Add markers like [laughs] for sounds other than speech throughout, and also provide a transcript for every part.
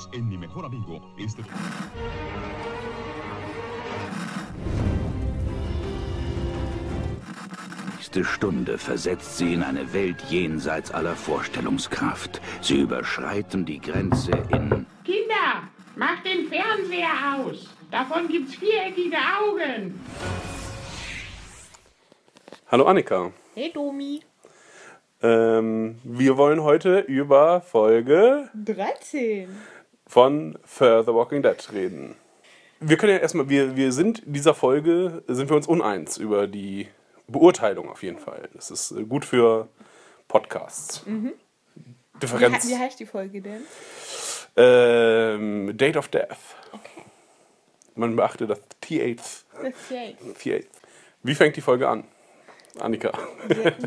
Unidos en Mi Mejor Amigo. Este... nächste Stunde versetzt sie in eine Welt jenseits aller Vorstellungskraft. Sie überschreiten die Grenze in... Kinder, macht den Fernseher aus. Davon gibt's viereckige Augen. Hallo Annika. Hey Domi. Ähm, wir wollen heute über Folge 13. von Further Walking Dead reden. Wir können ja erstmal, wir, wir sind in dieser Folge, sind wir uns uneins über die Beurteilung auf jeden Fall. Das ist äh, gut für Podcasts. Mhm. Wie, Differenz. he- wie heißt die Folge denn? Ähm, Date of Death. Okay. Man beachte das T8. Das ist ja T8. Wie fängt die Folge an? Annika.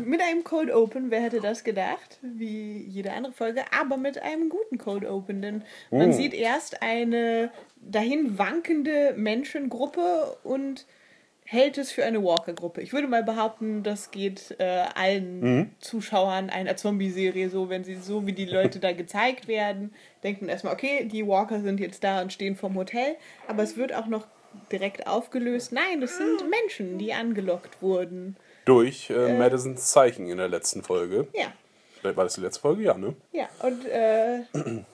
mit einem Cold Open, wer hätte das gedacht? Wie jede andere Folge, aber mit einem guten Cold Open, denn man sieht erst eine dahin wankende Menschengruppe und hält es für eine Walker-Gruppe. Ich würde mal behaupten, das geht äh, allen Zuschauern einer Zombie-Serie so, wenn sie so wie die Leute da gezeigt werden, denkt man erstmal, okay, die Walker sind jetzt da und stehen vorm Hotel, aber es wird auch noch direkt aufgelöst. Nein, das sind Menschen, die angelockt wurden. Durch äh, Madisons Zeichen in der letzten Folge. Ja, War das die letzte Folge? Ja, ne? Ja, und äh, [clears throat]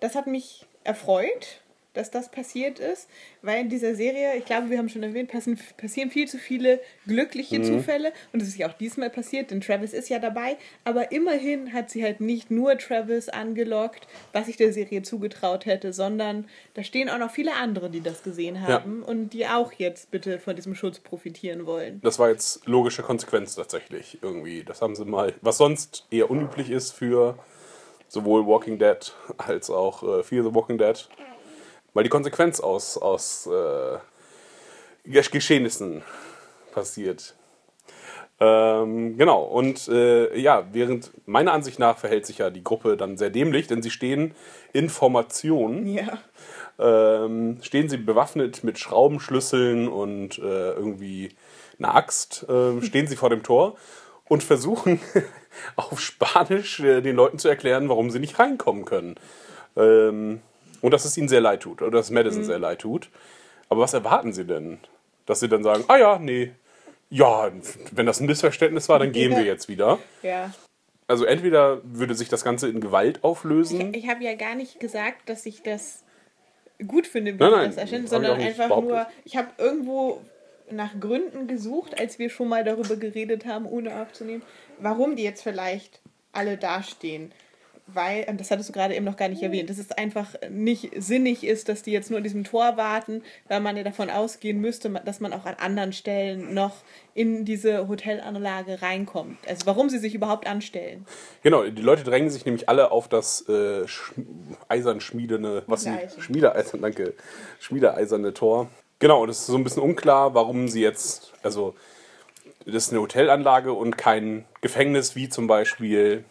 das hat mich erfreut, dass das passiert ist, weil in dieser Serie, ich glaube, wir haben schon erwähnt, passen, passieren viel zu viele glückliche Zufälle und es ist ja auch diesmal passiert, denn Travis ist ja dabei, aber immerhin hat sie halt nicht nur Travis angelockt, was ich der Serie zugetraut hätte, sondern da stehen auch noch viele andere, die das gesehen haben und die auch jetzt bitte von diesem Schutz profitieren wollen. Das war jetzt logische Konsequenz tatsächlich irgendwie. Das haben sie mal, was sonst eher unüblich ist für sowohl Walking Dead als auch äh, Fear the Walking Dead. Weil die Konsequenz aus, aus äh, Gesch- Geschehnissen passiert. Ähm, genau, und äh, ja, während meiner Ansicht nach verhält sich ja die Gruppe dann sehr dämlich, denn sie stehen in Formation Ja. ähm, stehen sie bewaffnet mit Schraubenschlüsseln und äh, irgendwie einer Axt, ähm, [laughs] stehen sie vor dem Tor und versuchen [laughs] auf Spanisch äh, den Leuten zu erklären, warum sie nicht reinkommen können. Ähm, und dass es ihnen sehr leid tut, oder dass Madison sehr leid tut. Aber was erwarten sie denn? Dass sie dann sagen, ah ja, nee, ja, wenn das ein Missverständnis war, dann gehen wir jetzt wieder. Ja. Also entweder würde sich das Ganze in Gewalt auflösen. Ich habe ja gar nicht gesagt, dass ich das gut finde, wie Nein, ich nein, das erscheint, ich sondern einfach nur, ich habe irgendwo nach Gründen gesucht, als wir schon mal darüber geredet haben, ohne aufzunehmen, warum die jetzt vielleicht alle dastehen. Weil, und das hattest du gerade eben noch gar nicht erwähnt, dass es einfach nicht sinnig ist, dass die jetzt nur an diesem Tor warten, weil man ja davon ausgehen müsste, dass man auch an anderen Stellen noch in diese Hotelanlage reinkommt. Also warum sie sich überhaupt anstellen. Genau, die Leute drängen sich nämlich alle auf das äh, sch eisern schmiedene, was sie. Schmiedeeisern, danke, schmiedeeiserne Tor. Genau, und es ist so ein bisschen unklar, warum sie jetzt, also das ist eine Hotelanlage und kein Gefängnis wie zum Beispiel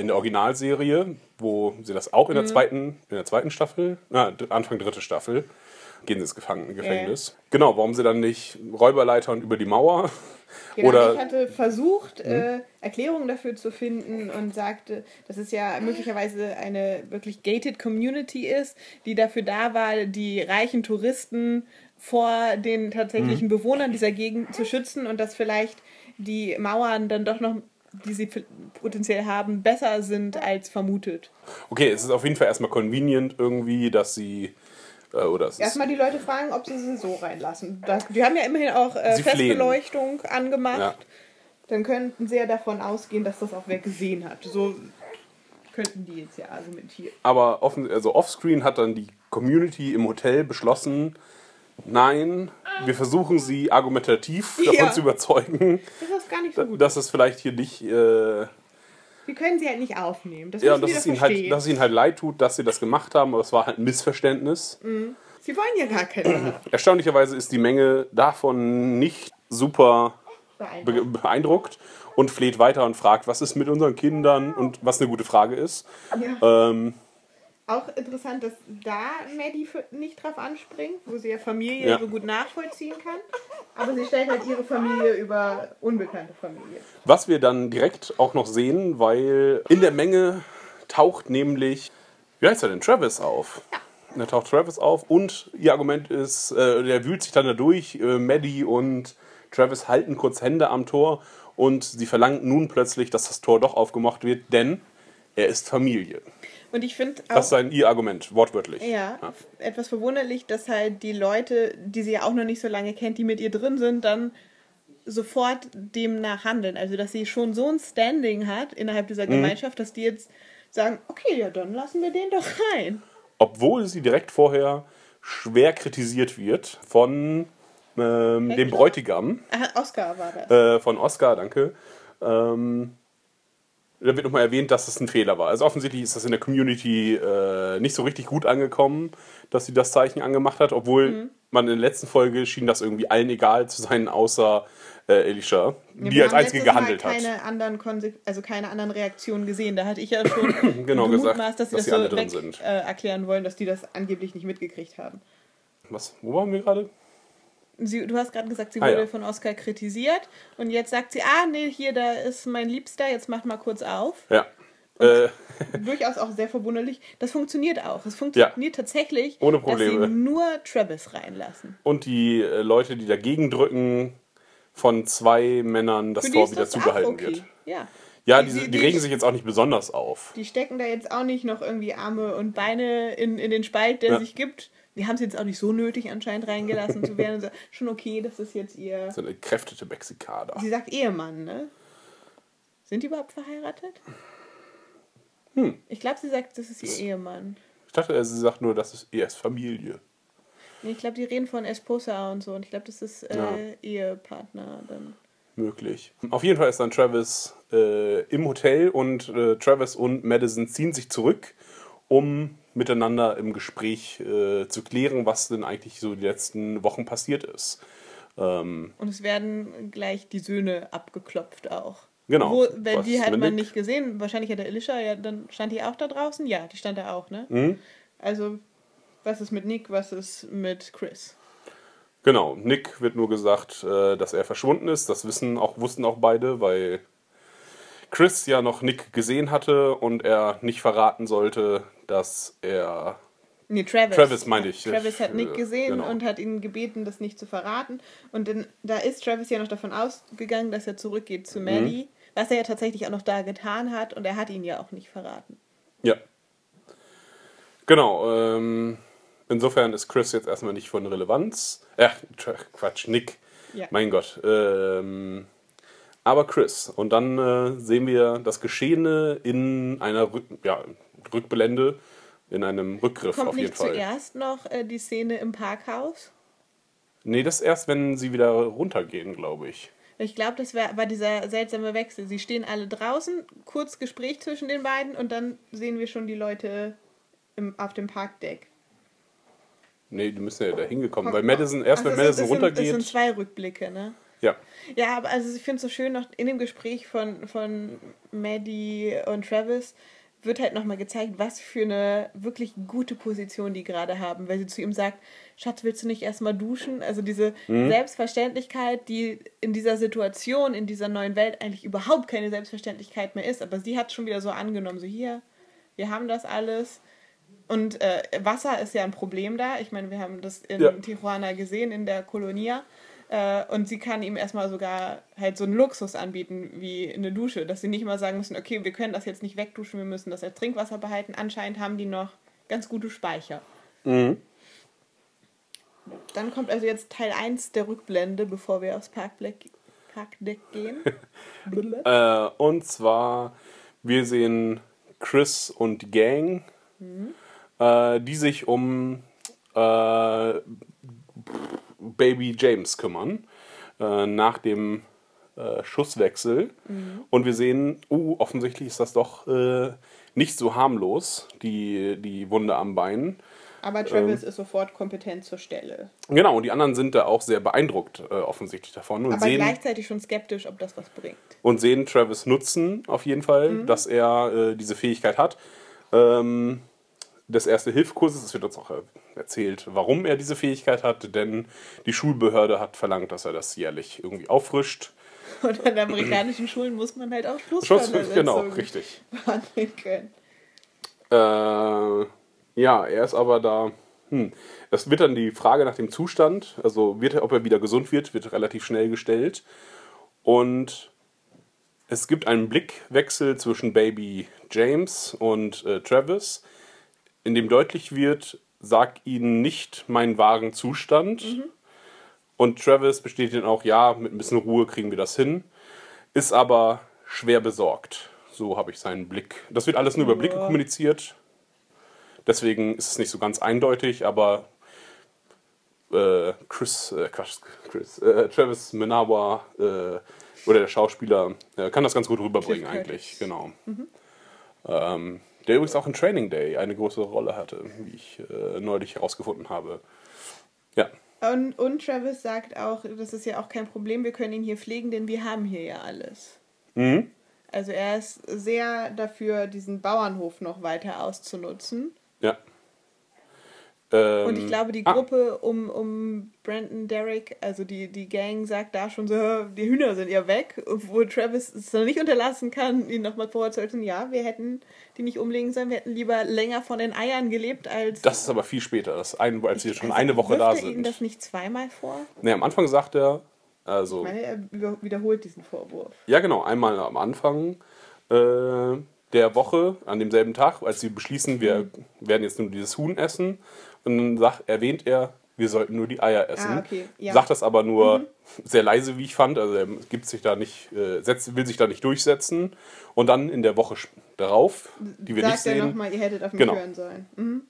in der Originalserie, wo sie das auch in Mhm. der zweiten, in der zweiten Staffel, na, Anfang dritte Staffel, gehen sie ins Gefangen, Gefängnis. Genau, warum sie dann nicht Räuberleitern über die Mauer [laughs] Genau, oder ich hatte versucht, äh, Erklärungen dafür zu finden und sagte, dass es ja möglicherweise eine wirklich gated Community ist, die dafür da war, die reichen Touristen vor den tatsächlichen Bewohnern dieser Gegend zu schützen und dass vielleicht die Mauern dann doch noch, die sie potenziell haben, besser sind als vermutet. Okay, es ist auf jeden Fall erstmal convenient irgendwie, dass sie. Äh, oder Erstmal die Leute fragen, ob sie sie so reinlassen. Das, die haben ja immerhin auch äh. Festbeleuchtung angemacht. Ja. Dann könnten sie ja davon ausgehen, dass das auch wer gesehen hat. So könnten die jetzt ja argumentieren. aber offen, also offscreen hat dann die Community im Hotel beschlossen, nein, wir versuchen sie argumentativ [laughs] davon Ja. zu überzeugen, Das ist gar nicht so gut. dass es vielleicht hier nicht. Äh, Wir können sie halt nicht aufnehmen. Das ja, dass es, ihnen halt, dass es ihnen halt leid tut, dass sie das gemacht haben, aber es war halt ein Missverständnis. sie wollen ja gar keine [clears throat] Erstaunlicherweise ist die Menge davon nicht super be Beeindruckung. beeindruckt und fleht weiter und fragt, was ist mit unseren Kindern und was eine gute Frage ist. Ja. Ähm, Auch interessant, dass da Maddie nicht drauf anspringt, wo sie ja Familie Ja. so gut nachvollziehen kann. Aber sie stellt halt ihre Familie über unbekannte Familie. Was wir dann direkt auch noch sehen, weil in der Menge taucht nämlich wie heißt er denn? Travis auf. Da taucht Travis auf und ihr Argument ist, äh, der wühlt sich dann da durch. Äh, Maddie und Travis halten kurz Hände am Tor und sie verlangen nun plötzlich, dass das Tor doch aufgemacht wird, denn er ist Familie. Und ich finde Das ist auch sein ihr Argument, wortwörtlich. ja, etwas verwunderlich, dass halt die Leute, die sie ja auch noch nicht so lange kennt, die mit ihr drin sind, dann sofort demnach handeln. Also, dass sie schon so ein Standing hat innerhalb dieser Mhm. Gemeinschaft, dass die jetzt sagen, okay, ja, dann lassen wir den doch rein. Obwohl sie direkt vorher schwer kritisiert wird von ähm, dem? Bräutigam. Ah, Oscar war das. äh, von Oscar, danke. Ähm, da wird nochmal erwähnt, dass es ein Fehler war. Also offensichtlich ist das in der Community äh, nicht so richtig gut angekommen, dass sie das Zeichen angemacht hat, obwohl Mhm. man in der letzten Folge schien das irgendwie allen egal zu sein, außer äh, Elisha, Ja, die als einzige letztes Mal gehandelt hat. keine Anderen Konse also keine anderen Reaktionen gesehen. Da hatte ich ja schon [clears throat] Genau gesagt, gemutmaßt, dass sie dass das so weg, sind. Äh, erklären wollen, dass die das angeblich nicht mitgekriegt haben. Was? Wo waren wir gerade? Sie, du hast gerade gesagt, sie Ah, wurde ja. von Oscar kritisiert und jetzt sagt sie, ah nee, hier, da ist mein Liebster, jetzt macht mal kurz auf. Ja. Äh, [laughs] Durchaus auch sehr verwunderlich. Das funktioniert auch. Es funktioniert tatsächlich, Ohne dass Probleme. sie nur Travis reinlassen. und die äh, Leute, die dagegen drücken, von zwei Männern das Tor wieder das zugehalten okay. wird. Ja. Ja, Die- die, die- die, die- regen sich jetzt auch nicht besonders auf. Die stecken da jetzt auch nicht noch irgendwie Arme und Beine in, in den Spalt, der Ja. sich gibt. Die haben es jetzt auch nicht so nötig, anscheinend reingelassen zu werden. So, Schon okay, das ist jetzt ihr. Das sind entkräftete Mexikaner. Sie sagt Ehemann, ne? Sind die überhaupt verheiratet? Hm. Ich glaube, sie sagt, das ist ihr Ehemann. Ich dachte, sie sagt nur, das ist erst Familie. Nee, ich glaube, die reden von Esposa und so. Und ich glaube, das ist äh, Ja. Ehepartner dann. Möglich. Auf jeden Fall ist dann Travis äh, im Hotel und äh, Travis und Madison ziehen sich zurück, um miteinander im Gespräch äh, zu klären, was denn eigentlich so die letzten Wochen passiert ist. Ähm, Und es werden gleich die Söhne abgeklopft auch. Genau. Wo, wenn Was die hat man nicht gesehen. Wahrscheinlich hat der Elisha, ja, dann stand die auch da draußen? Ja, die stand da auch, ne? Mhm. Also, was ist mit Nick, was ist mit Chris? genau, Nick wird nur gesagt, äh, dass er verschwunden ist. Das wissen auch, wussten auch beide, weil Chris ja noch Nick gesehen hatte und er nicht verraten sollte, dass er Nee, Travis. Travis meinte ich. Travis hat Nick Äh, gesehen genau. und hat ihn gebeten, das nicht zu verraten. Und dann, da ist Travis ja noch davon ausgegangen, dass er zurückgeht Mhm. zu Maddie, was er ja tatsächlich auch noch da getan hat. Und er hat ihn ja auch nicht verraten. Ja. Genau. Ähm, insofern ist Chris jetzt erstmal nicht von Relevanz. Äh, Quatsch, Nick. Ja. Mein Gott. Ähm, aber Chris. Und dann äh, sehen wir das Geschehene in einer Rück ja, Rückblende, in einem Rückgriff Kommt auf jeden nicht Fall. zuerst noch äh, die Szene im Parkhaus? Nee, das erst, wenn sie wieder runtergehen, glaube ich. Ich glaube, das war, war dieser seltsame Wechsel. Sie stehen alle draußen, kurz Gespräch zwischen den beiden und dann sehen wir schon die Leute im, auf dem Parkdeck. Nee, die müssen ja da hingekommen. Weil Madison, erst Ach, wenn Madison runtergeht. Das sind zwei Rückblicke, ne? Ja. Ja, aber also ich finde es so schön, noch in dem Gespräch von, von Maddie und Travis wird halt nochmal gezeigt, was für eine wirklich gute Position die gerade haben, weil sie zu ihm sagt, Schatz, willst du nicht erstmal duschen? Also diese Selbstverständlichkeit, die in dieser Situation, in dieser neuen Welt eigentlich überhaupt keine Selbstverständlichkeit mehr ist, aber sie hat schon wieder so angenommen, so hier, wir haben das alles. Und äh, Wasser ist ja ein Problem da. Ich meine, wir haben das in Ja. Tijuana gesehen, in der Kolonia. Äh, und sie kann ihm erstmal sogar halt so einen Luxus anbieten wie eine Dusche, dass sie nicht mal sagen müssen, okay, wir können das jetzt nicht wegduschen, wir müssen das als Trinkwasser behalten. Anscheinend haben die noch ganz gute Speicher. Mhm. Dann kommt also jetzt Teil 1 der Rückblende, bevor wir aufs Parkdeck, Parkdeck gehen. [laughs] Äh, und zwar, wir sehen Chris und die Gang, äh, die sich um äh, Baby James kümmern, äh, nach dem äh, Schusswechsel. Und wir sehen, uh, offensichtlich ist das doch äh, nicht so harmlos, die, die Wunde am Bein. Aber Travis ist sofort kompetent zur Stelle. Genau, und die anderen sind da auch sehr beeindruckt äh, offensichtlich davon und Aber sehen, gleichzeitig schon skeptisch, ob das was bringt. und sehen Travis nutzen auf jeden Fall, dass er äh, diese Fähigkeit hat. Ähm, des Erste-Hilfe-Kurses, es wird uns auch äh, erzählt, warum er diese Fähigkeit hat, denn die Schulbehörde hat verlangt, dass er das jährlich irgendwie auffrischt. [laughs] Und an amerikanischen Schulen muss man halt auch Schuss, Schlussverletzungen genau, richtig. behandeln können. Äh, Ja, er ist aber da. Hm. Das wird dann die Frage nach dem Zustand, also wird ob er wieder gesund wird, wird relativ schnell gestellt. Und es gibt einen Blickwechsel zwischen Baby James und äh, Travis, in dem deutlich wird, sag ihnen nicht meinen wahren Zustand. Und Travis bestätigt dann auch, ja, mit ein bisschen Ruhe kriegen wir das hin. Ist aber schwer besorgt. So habe ich seinen Blick. Das wird alles nur über Blicke kommuniziert. Deswegen ist es nicht so ganz eindeutig, aber äh, Chris, äh, Quatsch, Chris, äh, Travis Menawa äh, oder der Schauspieler äh, kann das ganz gut rüberbringen eigentlich, genau. Ähm, der übrigens auch in Training Day eine große Rolle hatte, wie ich äh, neulich herausgefunden habe. Ja, Und, und Travis sagt auch, das ist ja auch kein Problem, wir können ihn hier pflegen, denn wir haben hier ja alles. Mhm. Also er ist sehr dafür, diesen Bauernhof noch weiter auszunutzen. ja. Ähm, Und ich glaube, die ah, Gruppe um, um Brandon Derrick, also die, die Gang, sagt da schon so, "Hör, die Hühner sind ja weg. Wo Travis es noch nicht unterlassen kann, ihn nochmal vorzuhalten, ja, wir hätten die nicht umlegen sollen, wir hätten lieber länger von den Eiern gelebt, als... das ist aber viel später, das ein, als wir schon Also, eine Woche da er Ihnen sind. das nicht zweimal vor? Nee, am Anfang sagt er, also, Ich meine, er wiederholt diesen Vorwurf. ja genau, einmal am Anfang äh, der Woche, an demselben Tag, als sie beschließen, wir Mhm. werden jetzt nur dieses Huhn essen. Und dann sagt, erwähnt er, wir sollten nur die Eier essen. Ah, okay, ja. Mhm. Sagt das aber nur sehr leise, wie ich fand. Also er gibt sich da nicht, äh, setzt, will sich da nicht durchsetzen. Und dann in der Woche darauf, die wir Sagt nicht er sehen. nochmal, ihr hättet auf mich Genau. hören sollen. Mhm.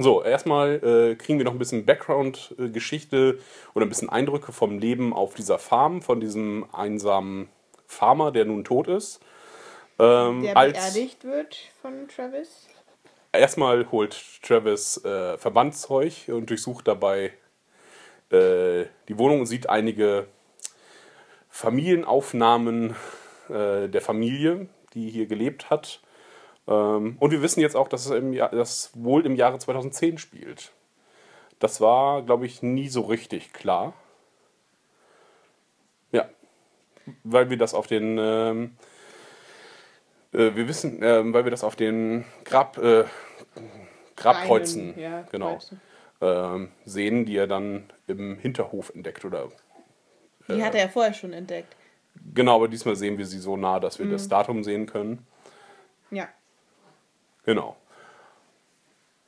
So, erstmal äh, kriegen wir noch ein bisschen Background-Geschichte oder ein bisschen Eindrücke vom Leben auf dieser Farm, von diesem einsamen Farmer, der nun tot ist. Ähm, Der beerdigt wird von Travis. Erstmal holt Travis äh, Verbandszeug und durchsucht dabei äh, die Wohnung und sieht einige Familienaufnahmen äh, der Familie, die hier gelebt hat. Ähm, und wir wissen jetzt auch, dass es im Jahr, das wohl im Jahre 2010 spielt. Das war, glaube ich, nie so richtig klar. Ja, weil wir das auf den ähm, äh, wir wissen, ähm, weil wir das auf den Grab, äh, Grabkreuzen Steinen, ja, genau, ähm, sehen, die er dann im Hinterhof entdeckt. Oder Die hat er ja vorher schon entdeckt. genau, aber diesmal sehen wir sie so nah, dass wir Mhm. das Datum sehen können. Ja. Genau.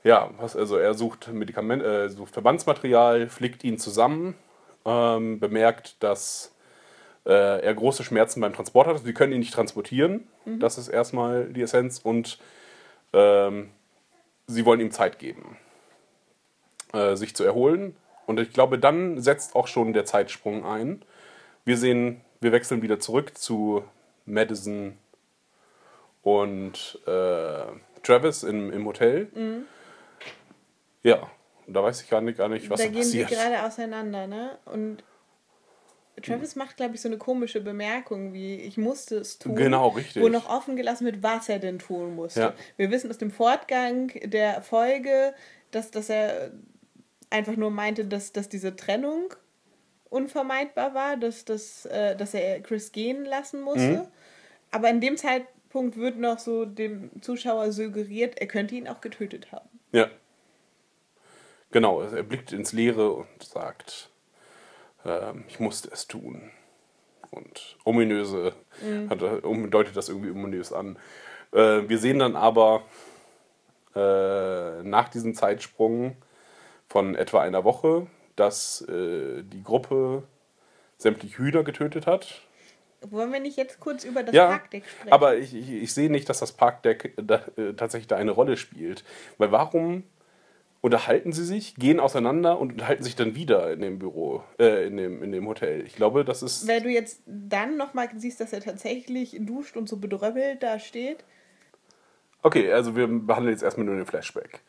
Ja, was, also er sucht Medikament, äh, sucht Verbandsmaterial, flickt ihn zusammen, ähm, bemerkt, dass äh, er große Schmerzen beim Transport hat. Also wir können ihn nicht transportieren. Das ist erstmal die Essenz. Und ähm, sie wollen ihm Zeit geben, äh, sich zu erholen. Und ich glaube, dann setzt auch schon der Zeitsprung ein. Wir sehen, wir wechseln wieder zurück zu Madison und äh, Travis im, im Hotel. Ja, und da weiß ich gar nicht, gar nicht was da da, gehen sie passiert. gerade auseinander, ne? Und Travis macht, glaube ich, so eine komische Bemerkung, wie ich musste es tun. Genau, richtig. Wo noch offen gelassen wird, was er denn tun musste. Ja. Wir wissen aus dem Fortgang der Folge, dass, dass er einfach nur meinte, dass, dass diese Trennung unvermeidbar war, dass, dass, äh, dass er Chris gehen lassen musste. Mhm. Aber in dem Zeitpunkt wird noch so dem Zuschauer suggeriert, er könnte ihn auch getötet haben. Ja. Genau, er blickt ins Leere und sagt, ähm, ich musste es tun. Und ominöse, hat, er- um, deutet das irgendwie ominös an. Äh, wir sehen dann aber äh, nach diesem Zeitsprung von etwa einer Woche, dass äh, die Gruppe sämtliche Hühner getötet hat. Wollen wir nicht jetzt kurz über das Ja, Parkdeck sprechen? aber ich, ich, ich sehe nicht, dass das Parkdeck da, äh, tatsächlich da eine Rolle spielt. Weil warum unterhalten sie sich, gehen auseinander und unterhalten sich dann wieder in dem Büro, äh, in, dem, in dem Hotel? Ich glaube, das ist. Weil du jetzt dann nochmal siehst, dass er tatsächlich duscht und so bedröppelt da steht. Okay, also wir behandeln jetzt erstmal nur den Flashback.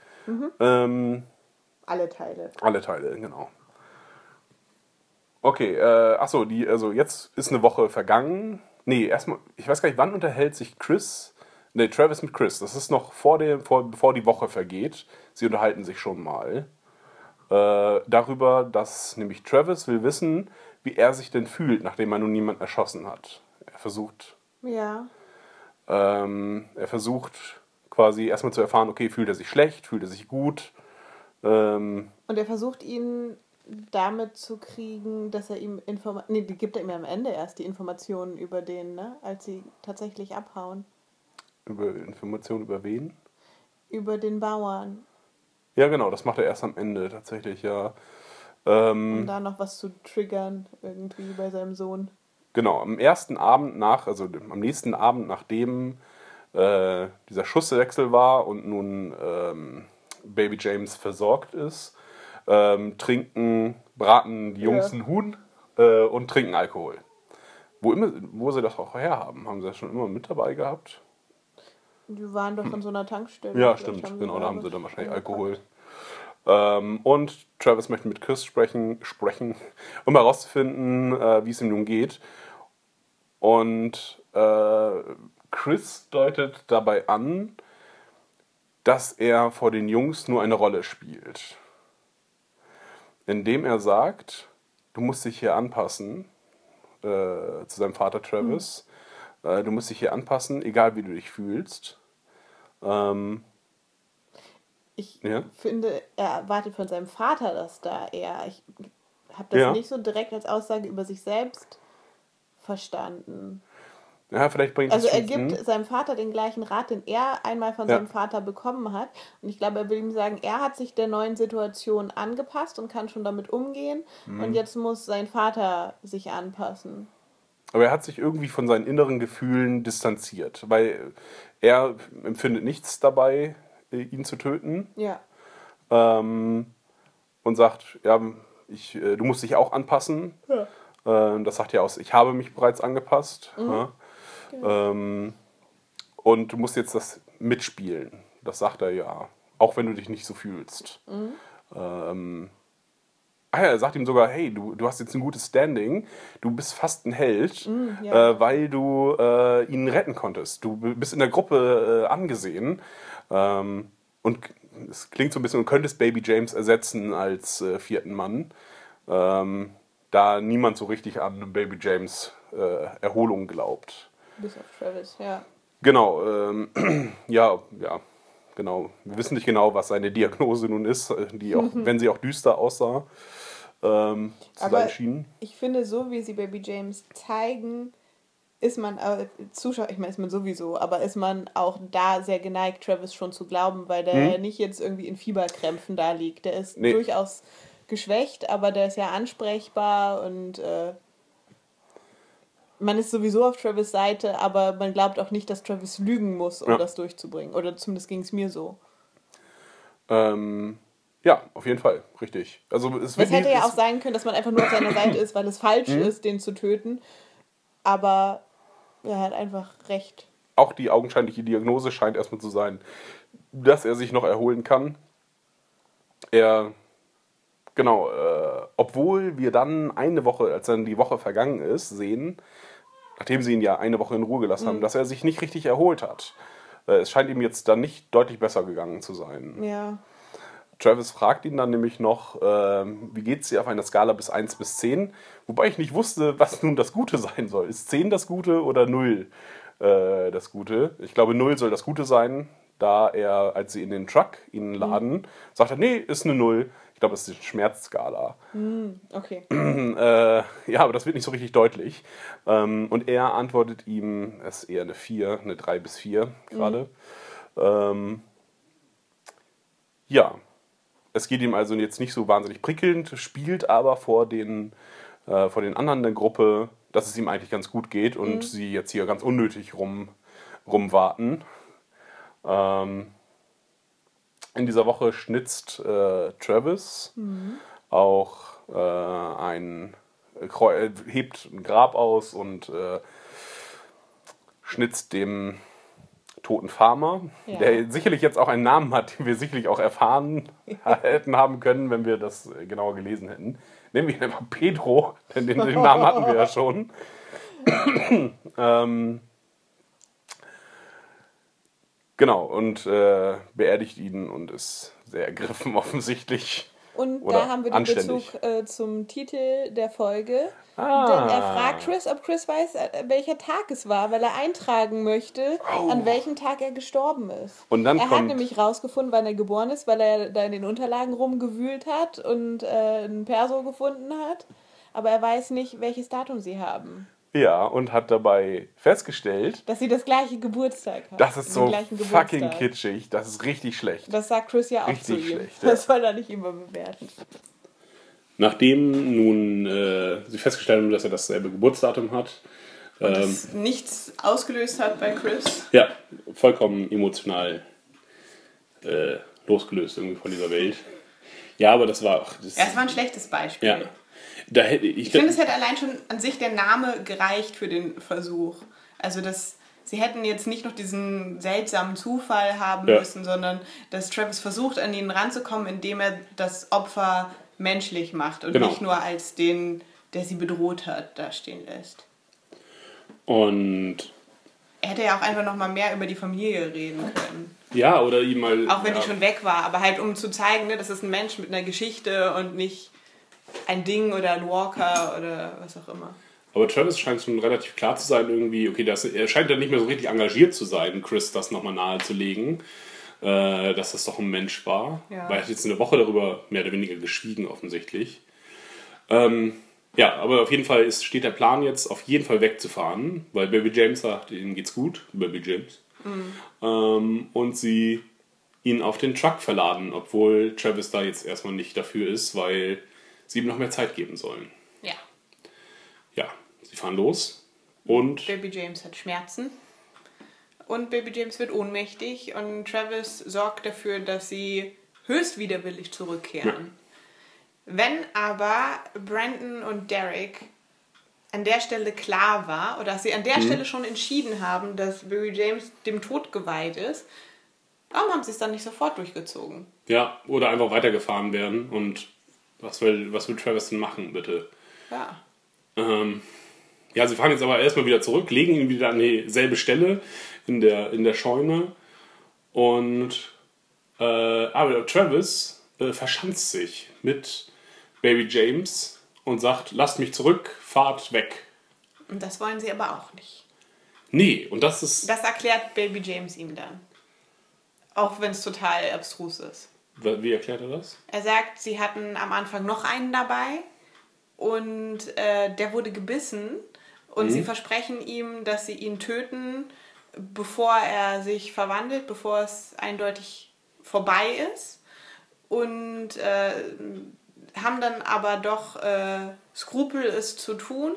Ähm, Alle Teile. alle Teile, genau. Okay, äh, achso, die, also jetzt ist eine Woche vergangen. Nee, erstmal, ich weiß gar nicht, wann unterhält sich Chris, nee, Travis mit Chris. Das ist noch vor dem, vor, bevor die Woche vergeht. Sie unterhalten sich schon mal äh, darüber, dass nämlich Travis will wissen, wie er sich denn fühlt, nachdem er nun niemanden erschossen hat. Er versucht, Ja. ähm, er versucht quasi erstmal zu erfahren, okay, fühlt er sich schlecht, fühlt er sich gut. Ähm, Und er versucht ihn damit zu kriegen, dass er ihm Informationen. Nee, die gibt er ihm am Ende erst die Informationen über den, ne? Als sie tatsächlich abhauen. Über Informationen über wen? Über den Bauern. Ja, genau, das macht er erst am Ende tatsächlich, ja. Ähm, Um da noch was zu triggern, irgendwie bei seinem Sohn. Genau, am ersten Abend nach, also am nächsten Abend, nachdem äh, dieser Schusswechsel war und nun ähm, Baby James versorgt ist, ähm, trinken, braten die Jungs Ja. ein Huhn äh, und trinken Alkohol. Wo, immer, wo sie das auch herhaben, haben sie das schon immer mit dabei gehabt? Die waren doch in so einer Tankstelle. Ja, Vielleicht stimmt, genau, da haben sie dann wahrscheinlich. Alkohol. Ähm, und Travis möchte mit Chris sprechen, sprechen [laughs] um herauszufinden, äh, wie es ihm nun geht. Und äh, Chris deutet dabei an, dass er vor den Jungs nur eine Rolle spielt. Indem er sagt, du musst dich hier anpassen äh, zu seinem Vater Travis. Äh, du musst dich hier anpassen, egal wie du dich fühlst. Ähm, Ich Ja. finde, er erwartet von seinem Vater das da eher. Ich habe das Ja. nicht so direkt als Aussage über sich selbst verstanden. ja, vielleicht bringt Also er gibt hm? seinem Vater den gleichen Rat, den er einmal von Ja. seinem Vater bekommen hat. Und ich glaube, er will ihm sagen, er hat sich der neuen Situation angepasst und kann schon damit umgehen. Mhm. Und jetzt muss sein Vater sich anpassen. Aber er hat sich irgendwie von seinen inneren Gefühlen distanziert, weil er empfindet nichts dabei, äh, ihn zu töten. Ja. Ähm, und sagt, ja, ich, äh, du musst dich auch anpassen. Ja. Ähm, das sagt ja aus, ich habe mich bereits angepasst. Ja. Ähm, und du musst jetzt das mitspielen. Das sagt er ja. Auch wenn du dich nicht so fühlst. Ähm, ah ja, er sagt ihm sogar, hey, du, du hast jetzt ein gutes Standing, du bist fast ein Held, ja. äh, weil du äh, ihn retten konntest. Du bist in der Gruppe äh, angesehen. Ähm, und es klingt so ein bisschen, du könntest Baby James ersetzen als äh, vierten Mann. Ähm, da niemand so richtig an Baby James äh, Erholung glaubt. Bis auf Travis, ja. Genau, ähm, [clears throat] ja, ja, genau. Wir wissen nicht genau, was seine Diagnose nun ist, äh, die auch, [laughs] wenn sie auch düster aussah, ähm, zu Aber sein schien. ich finde, so wie sie Baby James zeigen, ist man, äh, Zuschauer, ich meine, ist man sowieso, aber ist man auch da sehr geneigt, Travis schon zu glauben, weil der ja nicht jetzt irgendwie in Fieberkrämpfen da liegt. Der ist Hm? Nee. durchaus geschwächt, aber der ist ja ansprechbar und äh, man ist sowieso auf Travis Seite, aber man glaubt auch nicht, dass Travis lügen muss, um Ja. das durchzubringen. Oder zumindest ging es mir so. Ähm, ja, auf jeden Fall, richtig. Also es, Es hätte ja auch sein können, dass man einfach nur auf seiner Seite ist, weil es falsch Mhm. ist, den zu töten. Aber er hat einfach recht. auch die augenscheinliche Diagnose scheint erstmal zu sein, dass er sich noch erholen kann. Er, genau, äh, obwohl wir dann eine Woche, als dann die Woche vergangen ist, sehen, nachdem sie ihn ja eine Woche in Ruhe gelassen haben, dass er sich nicht richtig erholt hat. Äh, es scheint ihm jetzt dann nicht deutlich besser gegangen zu sein. Ja. Travis fragt ihn dann nämlich noch, ähm, wie geht's dir auf einer Skala bis 1 bis 10? Wobei ich nicht wusste, [laughs] was nun das Gute sein soll. Ist 10 das Gute oder 0 äh, das Gute? Ich glaube, 0 soll das Gute sein, da er, als sie in den Truck ihn laden, sagt er, nee, ist eine 0. Ich glaube, es ist die Schmerzskala. Okay. [clears throat] Äh, ja, aber das wird nicht so richtig deutlich. Ähm, und er antwortet ihm, es ist eher eine 4, eine 3 bis 4 gerade. Ähm, ja, es geht ihm also jetzt nicht so wahnsinnig prickelnd, spielt aber vor den, äh, vor den anderen der Gruppe, dass es ihm eigentlich ganz gut geht und sie jetzt hier ganz unnötig rum, rumwarten. Ähm, in dieser Woche schnitzt äh, Travis. Auch äh, ein, äh, hebt ein Grab aus und äh, schnitzt dem toten Farmer, Ja. der sicherlich jetzt auch einen Namen hat, den wir sicherlich auch erfahren [laughs] hätten haben können, wenn wir das äh, genauer gelesen hätten. Nehmen wir ihn einfach Pedro, denn den, den Namen hatten wir ja schon. [laughs] ähm, genau, und äh, beerdigt ihn und ist sehr ergriffen [laughs] offensichtlich Und Oder da haben wir den anständig. Bezug äh, zum Titel der Folge. Ah. Denn er fragt Chris, ob Chris weiß, äh, welcher Tag es war, weil er eintragen möchte, an welchem Tag er gestorben ist. Oh. Und dann er hat kommt- nämlich rausgefunden, wann er geboren ist, weil er da in den Unterlagen rumgewühlt hat und äh, einen Perso gefunden hat. Aber er weiß nicht, welches Datum sie haben. Ja, und hat dabei festgestellt, Dass sie das gleiche Geburtstag haben. das ist so fucking kitschig. Das ist richtig schlecht. Das sagt Chris ja auch Richtig zu ihm. schlecht, ja. Das soll er nicht immer bewerten. Nachdem nun äh, sie festgestellt haben, dass er dasselbe Geburtsdatum hat, ähm, Das nichts ausgelöst hat bei Chris. ja, vollkommen emotional äh, losgelöst irgendwie von dieser Welt. Ja, aber das war auch. Das, Ja, es war ein schlechtes Beispiel. ja. Da hätte ich, Ich finde, es hätte allein schon an sich der Name gereicht für den Versuch. Also, dass sie hätten jetzt nicht noch diesen seltsamen Zufall haben Ja. müssen, sondern dass Travis versucht, an ihn ranzukommen, indem er das Opfer menschlich macht und Genau. nicht nur als den, der sie bedroht hat, dastehen lässt. und Er hätte ja auch einfach noch mal mehr über die Familie reden können. ja, oder ihm mal. Auch wenn ja, die schon weg war, aber halt um zu zeigen, ne, das ist ein Mensch mit einer Geschichte und nicht ein Ding oder ein Walker oder was auch immer. Aber Travis scheint schon relativ klar zu sein, irgendwie, okay, das, er scheint dann nicht mehr so richtig engagiert zu sein, Chris das nochmal nahezulegen, äh, dass das doch ein Mensch war. Ja. Weil er hat jetzt eine Woche darüber mehr oder weniger geschwiegen, offensichtlich. Ähm, ja, aber auf jeden Fall ist, steht der Plan jetzt, auf jeden Fall wegzufahren, weil Baby James sagt, ihnen geht's gut, Baby James. Ähm, und sie ihn auf den Truck verladen, obwohl Travis da jetzt erstmal nicht dafür ist, weil sie ihm noch mehr Zeit geben sollen. Ja. Ja, sie fahren los und Baby James hat Schmerzen und Baby James wird ohnmächtig und Travis sorgt dafür, dass sie höchst widerwillig zurückkehren. Wenn aber Brandon und Derek an der Stelle klar war oder dass sie an der Mhm. Stelle schon entschieden haben, dass Baby James dem Tod geweiht ist, warum haben sie es dann nicht sofort durchgezogen? ja, oder einfach weitergefahren werden und was will, was will Travis denn machen, bitte? Ja. Ähm, ja, sie fahren jetzt aber erstmal wieder zurück, legen ihn wieder an dieselbe Stelle in der, in der Scheune und äh, aber Travis äh, verschanzt sich mit Baby James und sagt, lasst mich zurück, fahrt weg. Und das wollen sie aber auch nicht. Nee, und das ist, Das erklärt Baby James ihm dann. Auch wenn es total abstrus ist. Wie erklärt er das? Er sagt, sie hatten am Anfang noch einen dabei und äh, der wurde gebissen und sie versprechen ihm, dass sie ihn töten, bevor er sich verwandelt, bevor es eindeutig vorbei ist. Und äh, haben dann aber doch äh, Skrupel, es zu tun.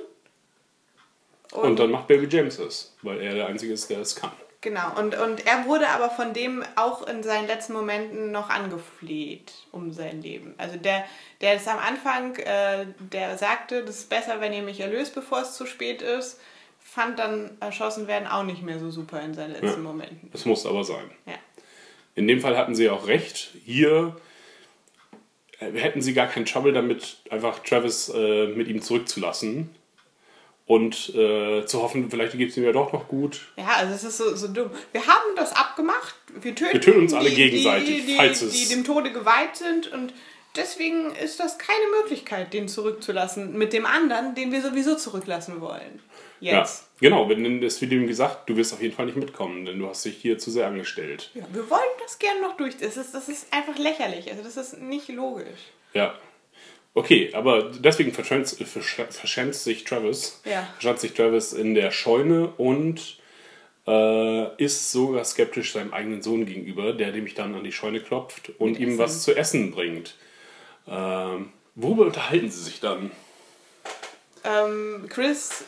Und dann macht Baby James es, weil er der Einzige ist, der es kann. Genau, und, und er wurde aber von dem auch in seinen letzten Momenten noch angefleht um sein Leben. Also der, der ist am Anfang, äh, der sagte, das ist besser, wenn ihr mich erlöst, bevor es zu spät ist, fand dann erschossen werden auch nicht mehr so super in seinen letzten Ja. Momenten. Das muss aber sein. Ja. In dem Fall hatten sie auch recht. Hier äh, hätten sie gar keinen Trouble damit, einfach Travis äh, mit ihm zurückzulassen und äh, zu hoffen, vielleicht geht es ihm ja doch noch gut. Ja, also es ist so, so dumm. Wir haben das abgemacht. Wir töten, Wir töten uns alle die, gegenseitig, die, falls die, es- die dem Tode geweiht sind und deswegen ist das keine Möglichkeit, den zurückzulassen mit dem anderen, den wir sowieso zurücklassen wollen. Jetzt. Ja, genau. Wenn es wird ihm gesagt, du wirst auf jeden Fall nicht mitkommen, denn du hast dich hier zu sehr angestellt. Ja, wir wollen das gerne noch durch. Das ist, das ist einfach lächerlich. Also das ist nicht logisch. Ja. Okay, aber deswegen verschanzt, versch- verschanzt sich Travis, Ja. verschanzt sich Travis in der Scheune und äh, ist sogar skeptisch seinem eigenen Sohn gegenüber, der nämlich dann an die Scheune klopft und Mit ihm Essen. was zu essen bringt. Ähm, worüber unterhalten sie sich dann? Ähm, Chris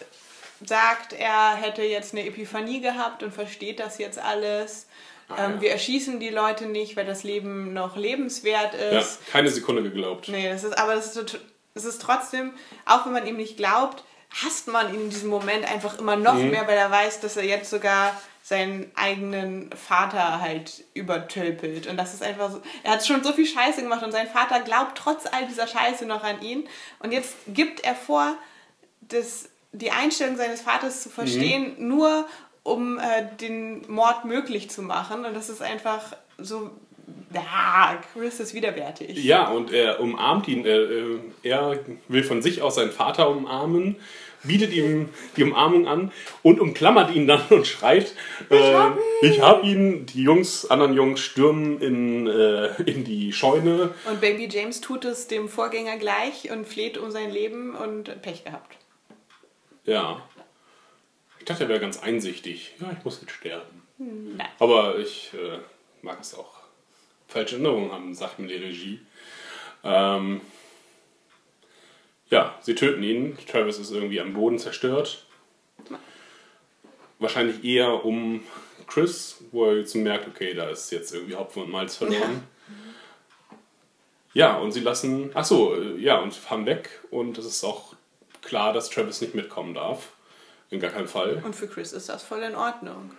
sagt, er hätte jetzt eine Epiphanie gehabt und versteht das jetzt alles. Ah, ähm, Wir erschießen die Leute nicht, weil das Leben noch lebenswert Ja, ist. keine Sekunde geglaubt. Nee, das ist, aber das ist, das ist trotzdem, auch wenn man ihm nicht glaubt, hasst man ihn in diesem Moment einfach immer noch Mhm. mehr, weil er weiß, dass er jetzt sogar seinen eigenen Vater halt übertölpelt. Und das ist einfach so. Er hat schon so viel Scheiße gemacht und sein Vater glaubt trotz all dieser Scheiße noch an ihn. Und jetzt gibt er vor, das, die Einstellung seines Vaters zu verstehen, nur um äh, den Mord möglich zu machen. Und das ist einfach so Ja, Chris ist widerwärtig. Ja, und er umarmt ihn. Er, äh, er will von sich aus seinen Vater umarmen, bietet ihm die Umarmung an und umklammert ihn dann und schreit: äh, hab ihn! Ich hab ihn! Die Jungs, anderen Jungs stürmen in, äh, in die Scheune. Und Baby James tut es dem Vorgänger gleich und fleht um sein Leben und Pech gehabt. Ja. Ich dachte, er wäre ganz einsichtig. Ja, ich muss jetzt sterben. Nein. Aber ich äh, mag es auch. Falsche Erinnerungen haben, sagt mir die Regie. Ähm, ja, sie töten ihn. Travis ist irgendwie am Boden zerstört. Wahrscheinlich eher um Chris, wo er jetzt merkt, okay, da ist jetzt irgendwie Hopfen und Malz verloren. Ja, und sie lassen, ach so, äh, ja, und fahren weg. Und es ist auch klar, dass Travis nicht mitkommen darf. In gar keinem Fall. Und für Chris ist das voll in Ordnung.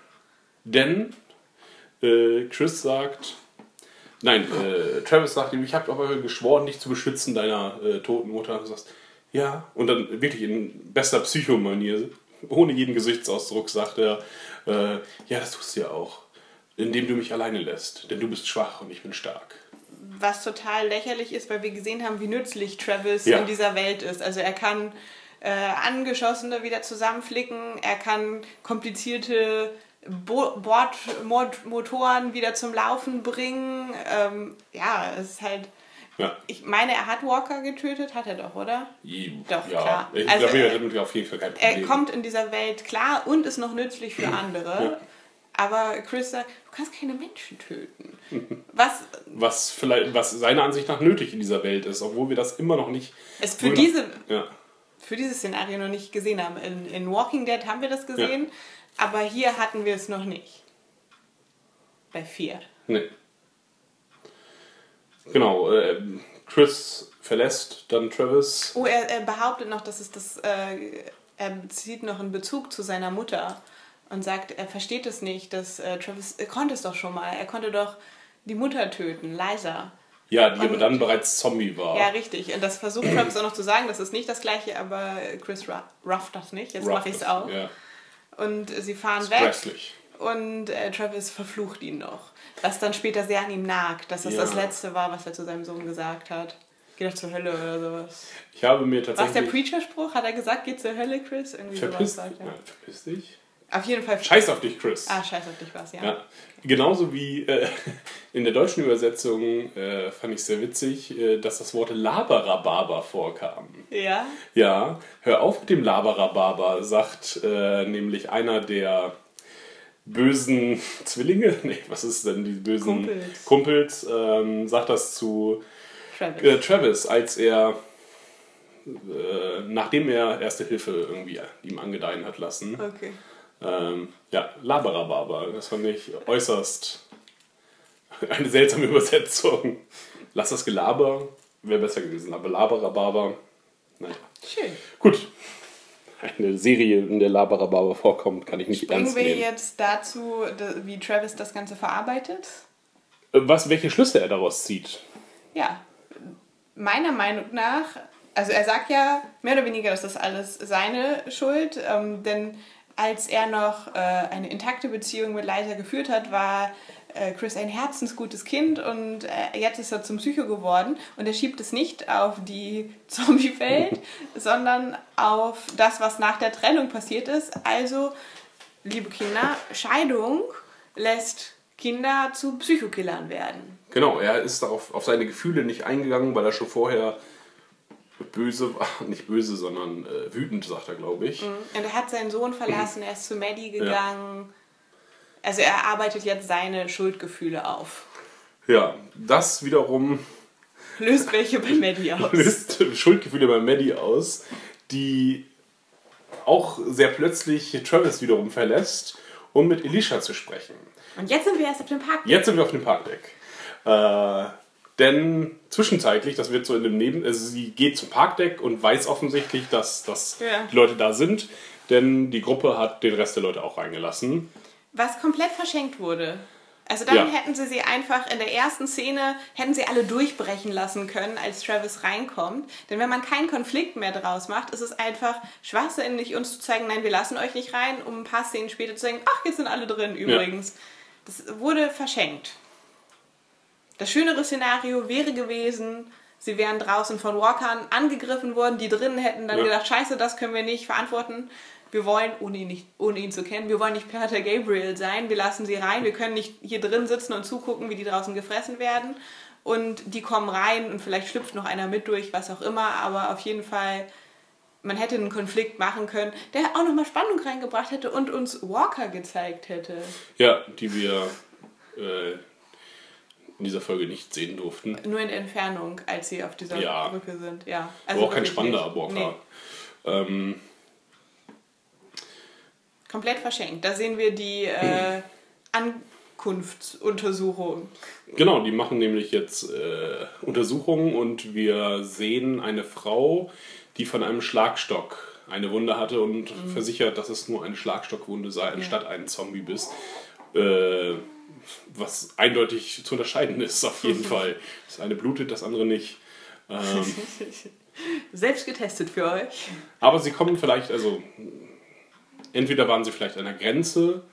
Denn äh, Chris sagt, nein, äh, Travis sagt ihm, ich habe aber geschworen, dich zu beschützen, deiner äh, toten Mutter. Und du sagst, ja. Und dann wirklich in bester Psychomanier, ohne jeden Gesichtsausdruck, sagt er, äh, ja, das tust du ja auch. Indem du mich alleine lässt. Denn du bist schwach und ich bin stark. Was total lächerlich ist, weil wir gesehen haben, wie nützlich Travis Ja. in dieser Welt ist. Also er kann äh, Angeschossene wieder zusammenflicken, er kann komplizierte Bo Bordmotoren wieder zum Laufen bringen. Ähm, ja, es ist halt. Ja. Ich meine, er hat Walker getötet, hat er doch, oder? Doch, ja. klar. Ich Also, glaube, er hat auf jeden Fall kein Problem. Er kommt in dieser Welt klar und ist noch nützlich für andere. Ja. Aber Chris sagt, du kannst keine Menschen töten. [laughs] Was was vielleicht, was seiner Ansicht nach nötig in dieser Welt ist, obwohl wir das immer noch nicht. es für diese Ja. Für dieses Szenario noch nicht gesehen haben. In, in Walking Dead haben wir das gesehen, aber hier hatten wir es noch nicht. Bei vier. Nee. Genau, äh, Chris verlässt dann Travis. Oh, er, er behauptet noch, dass es das. Äh, er zieht noch einen Bezug zu seiner Mutter und sagt, er versteht es nicht, dass äh, Travis. Er konnte es doch schon mal. Er konnte doch die Mutter töten, Liza. Ja, die aber Und- dann bereits Zombie war. Ja, richtig. Und das versucht Travis auch noch zu sagen, das ist nicht das gleiche, aber Chris Ruff, Ruff das nicht. Jetzt mache ich es auch. Ja, Und sie fahren ist weg. grässlich. Und äh, Travis verflucht ihn noch. Was dann später sehr an ihm nagt, dass das Ja. das Letzte war, was er zu seinem Sohn gesagt hat. Geh doch zur Hölle oder sowas. Ich habe mir War es der tatsächlich. Preacher-Spruch? Hat er gesagt, geh zur Hölle, Chris? Irgendwie Verpiss, sowas sagt ja. er. verpiss dich. Auf jeden Fall. Scheiß auf dich, Chris. Ah, scheiß auf dich was, ja. Ja. Genauso wie äh, in der deutschen Übersetzung äh, fand ich sehr witzig, äh, dass das Wort Laberababer vorkam. Ja. Ja, hör auf mit dem Laberababer, sagt äh, nämlich einer der bösen Zwillinge, [laughs] nee, was ist denn die bösen Kumpels. Kumpels ähm, sagt das zu Travis. äh, Travis, als er, äh, nachdem er Erste Hilfe irgendwie ihm angedeihen hat lassen. Okay. Ähm, ja, Laberababer, das fand ich äußerst [laughs] eine seltsame Übersetzung. Lass das Gelaber, wäre besser gewesen, aber Laberababer, naja. Schön. Gut. Eine Serie, in der Laberababer vorkommt, kann ich nicht Bringen ernst wir nehmen. jetzt dazu, da- wie Travis das Ganze verarbeitet? Äh, Was, welche Schlüsse er daraus zieht? Ja, meiner Meinung nach, also er sagt ja mehr oder weniger, dass das alles seine Schuld, ähm, denn als er noch äh, eine intakte Beziehung mit Liza geführt hat, war äh, Chris ein herzensgutes Kind und äh, jetzt ist er zum Psycho geworden und er schiebt es nicht auf die [laughs] Zombie-Welt, [laughs] sondern auf das, was nach der Trennung passiert ist. Also, liebe Kinder, Scheidung lässt Kinder zu Psychokillern werden. Genau, er ist auf, auf seine Gefühle nicht eingegangen, weil er schon vorher böse war. [laughs] Nicht böse, sondern äh, wütend, sagt er, glaube ich. Und er hat seinen Sohn verlassen, er ist zu Maddie gegangen. Also er arbeitet jetzt seine Schuldgefühle auf. Ja, das wiederum [laughs] Löst welche bei Maddie [laughs] aus. löst Schuldgefühle bei Maddie aus, die auch sehr plötzlich Travis wiederum verlässt, um mit Elisha zu sprechen. Und jetzt sind wir erst auf dem Park. Jetzt sind wir auf dem Parkdeck. Äh, denn zwischenzeitlich, das wird so in dem Neben... Also sie geht zum Parkdeck und weiß offensichtlich, dass, dass Ja. die Leute da sind. Denn die Gruppe hat den Rest der Leute auch reingelassen. Was komplett verschenkt wurde. Also dann Ja. hätten sie sie einfach in der ersten Szene, hätten sie alle durchbrechen lassen können, als Travis reinkommt. Denn wenn man keinen Konflikt mehr draus macht, ist es einfach schwachsinnig, uns zu zeigen, nein, wir lassen euch nicht rein, um ein paar Szenen später zu sagen, ach, jetzt sind alle drin übrigens. Das wurde verschenkt. Das schönere Szenario wäre gewesen, sie wären draußen von Walkern angegriffen worden, die drinnen hätten dann Ja. gedacht, scheiße, das können wir nicht verantworten. Wir wollen, ohne ihn, nicht, ohne ihn zu kennen, wir wollen nicht Peter Gabriel sein, wir lassen sie rein, wir können nicht hier drin sitzen und zugucken, wie die draußen gefressen werden. Und die kommen rein und vielleicht schlüpft noch einer mit durch, was auch immer, aber auf jeden Fall, man hätte einen Konflikt machen können, der auch nochmal Spannung reingebracht hätte und uns Walker gezeigt hätte. Ja, die wir äh, in dieser Folge nicht sehen durften. Nur in Entfernung, als sie auf dieser Ja. Brücke sind. Ja. Aber auch kein spannender. Walker. Nee, Ähm, komplett verschenkt. Da sehen wir die äh, [laughs] Ankunftsuntersuchung. Genau, die machen nämlich jetzt äh, Untersuchungen und wir sehen eine Frau, die von einem Schlagstock eine Wunde hatte und versichert, dass es nur eine Schlagstockwunde sei, anstatt ein Zombie-Biss. Äh, was eindeutig zu unterscheiden ist, auf jeden [laughs] Fall. Das eine blutet, das andere nicht. Ähm, [laughs] Selbst getestet für euch. aber sie kommen vielleicht, also entweder waren sie vielleicht an der Grenze,